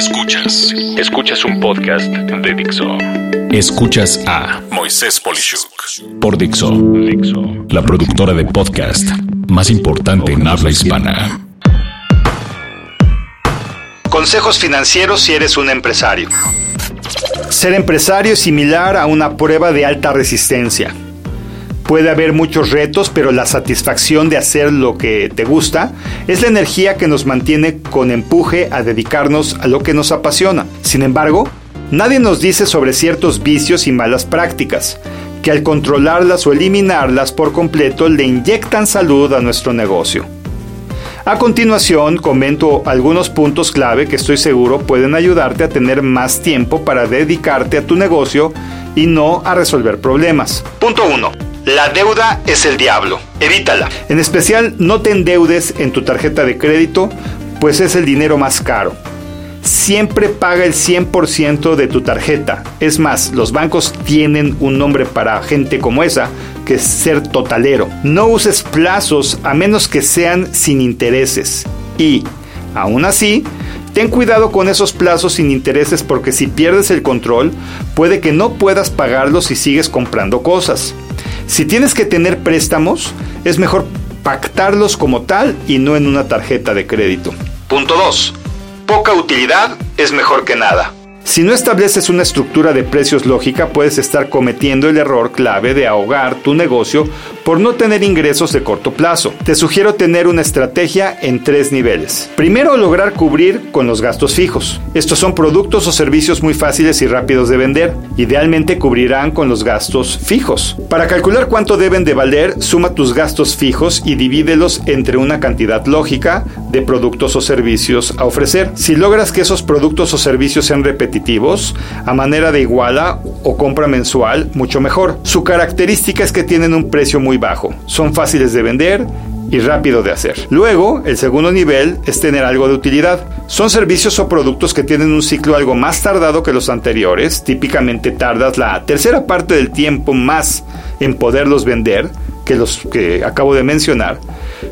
Escuchas. Escuchas un podcast de Dixo. Escuchas a Moisés Polishuk por Dixo. Dixo. La productora de podcast más importante en habla hispana. Consejos financieros si eres un empresario. Ser empresario es similar a una prueba de alta resistencia. Puede haber muchos retos, pero la satisfacción de hacer lo que te gusta es la energía que nos mantiene con empuje a dedicarnos a lo que nos apasiona. Sin embargo, nadie nos dice sobre ciertos vicios y malas prácticas, que al controlarlas o eliminarlas por completo le inyectan salud a nuestro negocio. A continuación, comento algunos puntos clave que estoy seguro pueden ayudarte a tener más tiempo para dedicarte a tu negocio y no a resolver problemas. Punto 1 la deuda es el diablo. Evítala. En especial, no te endeudes en tu tarjeta de crédito, pues es el dinero más caro. Siempre paga el 100% de tu tarjeta. Es más, los bancos tienen un nombre para gente como esa, que es ser totalero. No uses plazos a menos que sean sin intereses. Y, aún así, Ten cuidado con esos plazos sin intereses porque si pierdes el control, puede que no puedas pagarlos si sigues comprando cosas. Si tienes que tener préstamos, es mejor pactarlos como tal y no en una tarjeta de crédito. Punto 2. Poca utilidad es mejor que nada. Si no estableces una estructura de precios lógica, puedes estar cometiendo el error clave de ahogar tu negocio por no tener ingresos de corto plazo. Te sugiero tener una estrategia en tres niveles. Primero, lograr cubrir con los gastos fijos. Estos son productos o servicios muy fáciles y rápidos de vender. Idealmente cubrirán con los gastos fijos. Para calcular cuánto deben de valer, suma tus gastos fijos y divídelos entre una cantidad lógica de productos o servicios a ofrecer. Si logras que esos productos o servicios sean repetitivos, a manera de iguala o compra mensual, mucho mejor. Su característica es que tienen un precio muy bajo, son fáciles de vender y rápido de hacer. Luego, el segundo nivel es tener algo de utilidad. Son servicios o productos que tienen un ciclo algo más tardado que los anteriores. Típicamente tardas la tercera parte del tiempo más en poderlos vender que los que acabo de mencionar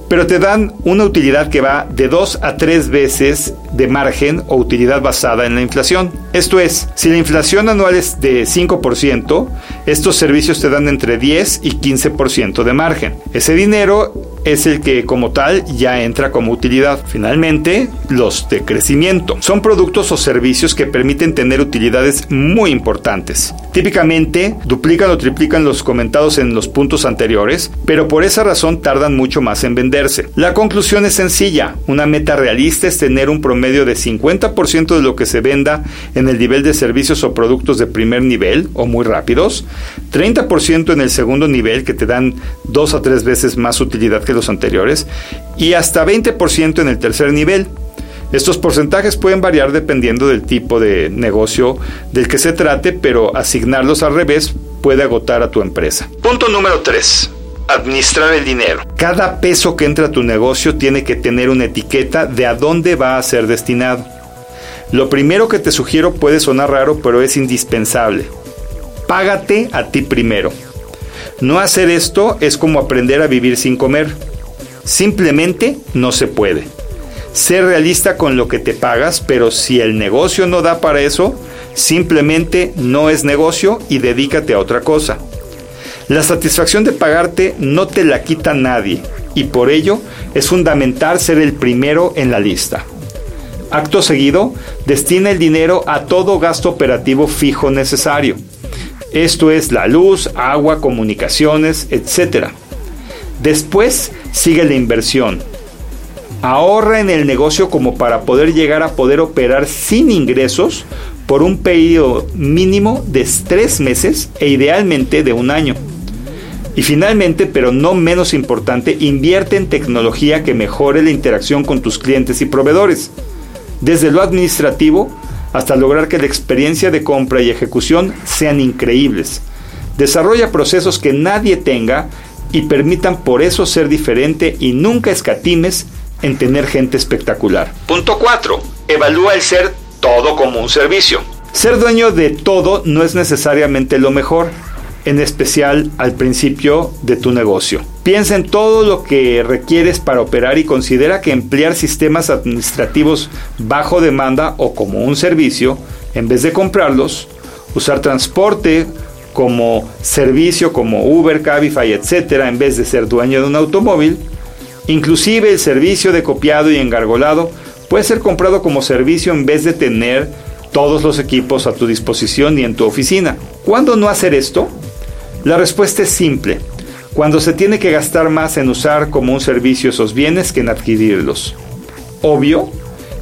pero te dan una utilidad que va de 2 a 3 veces de margen o utilidad basada en la inflación. Esto es, si la inflación anual es de 5%, estos servicios te dan entre 10 y 15% de margen. Ese dinero es el que como tal ya entra como utilidad. Finalmente, los de crecimiento. Son productos o servicios que permiten tener utilidades muy importantes. Típicamente duplican o triplican los comentados en los puntos anteriores, pero por esa razón tardan mucho más en La conclusión es sencilla. Una meta realista es tener un promedio de 50% de lo que se venda en el nivel de servicios o productos de primer nivel o muy rápidos, 30% en el segundo nivel que te dan dos a tres veces más utilidad que los anteriores y hasta 20% en el tercer nivel. Estos porcentajes pueden variar dependiendo del tipo de negocio del que se trate, pero asignarlos al revés puede agotar a tu empresa. Punto número 3. Administrar el dinero. Cada peso que entra a tu negocio tiene que tener una etiqueta de a dónde va a ser destinado. Lo primero que te sugiero puede sonar raro, pero es indispensable. Págate a ti primero. No hacer esto es como aprender a vivir sin comer. Simplemente no se puede. Ser realista con lo que te pagas, pero si el negocio no da para eso, simplemente no es negocio y dedícate a otra cosa. La satisfacción de pagarte no te la quita nadie y por ello es fundamental ser el primero en la lista. Acto seguido, destina el dinero a todo gasto operativo fijo necesario. Esto es la luz, agua, comunicaciones, etc. Después sigue la inversión. Ahorra en el negocio como para poder llegar a poder operar sin ingresos por un periodo mínimo de tres meses e idealmente de un año. Y finalmente, pero no menos importante, invierte en tecnología que mejore la interacción con tus clientes y proveedores. Desde lo administrativo hasta lograr que la experiencia de compra y ejecución sean increíbles. Desarrolla procesos que nadie tenga y permitan por eso ser diferente y nunca escatimes en tener gente espectacular. Punto 4. Evalúa el ser todo como un servicio. Ser dueño de todo no es necesariamente lo mejor, en especial al principio de tu negocio. Piensa en todo lo que requieres para operar y considera que emplear sistemas administrativos bajo demanda o como un servicio, en vez de comprarlos, usar transporte como servicio como Uber, Cabify, etcétera, en vez de ser dueño de un automóvil, inclusive el servicio de copiado y engargolado puede ser comprado como servicio en vez de tener todos los equipos a tu disposición y en tu oficina. ¿Cuándo no hacer esto? La respuesta es simple cuando se tiene que gastar más en usar como un servicio esos bienes que en adquirirlos. Obvio,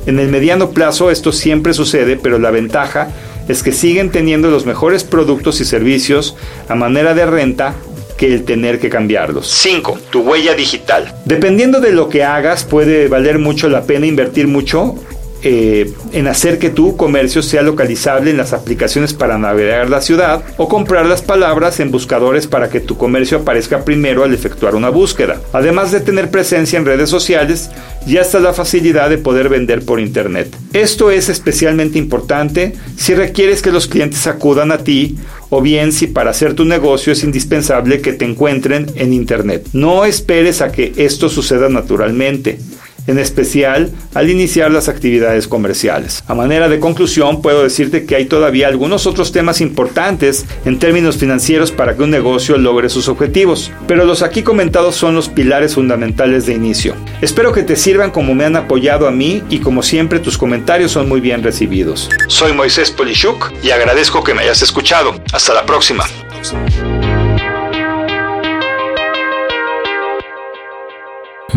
en el mediano plazo esto siempre sucede, pero la ventaja es que siguen teniendo los mejores productos y servicios a manera de renta que el tener que cambiarlos. 5. Tu huella digital. Dependiendo de lo que hagas, puede valer mucho la pena invertir mucho eh, en hacer que tu comercio sea localizable en las aplicaciones para navegar la ciudad o comprar las palabras en buscadores para que tu comercio aparezca primero al efectuar una búsqueda. Además de tener presencia en redes sociales, ya está la facilidad de poder vender por internet. Esto es especialmente importante si requieres que los clientes acudan a ti o bien si para hacer tu negocio es indispensable que te encuentren en internet. No esperes a que esto suceda naturalmente en especial al iniciar las actividades comerciales. A manera de conclusión, puedo decirte que hay todavía algunos otros temas importantes en términos financieros para que un negocio logre sus objetivos, pero los aquí comentados son los pilares fundamentales de inicio. Espero que te sirvan como me han apoyado a mí y como siempre tus comentarios son muy bien recibidos. Soy Moisés Polishuk y agradezco que me hayas escuchado. Hasta la próxima.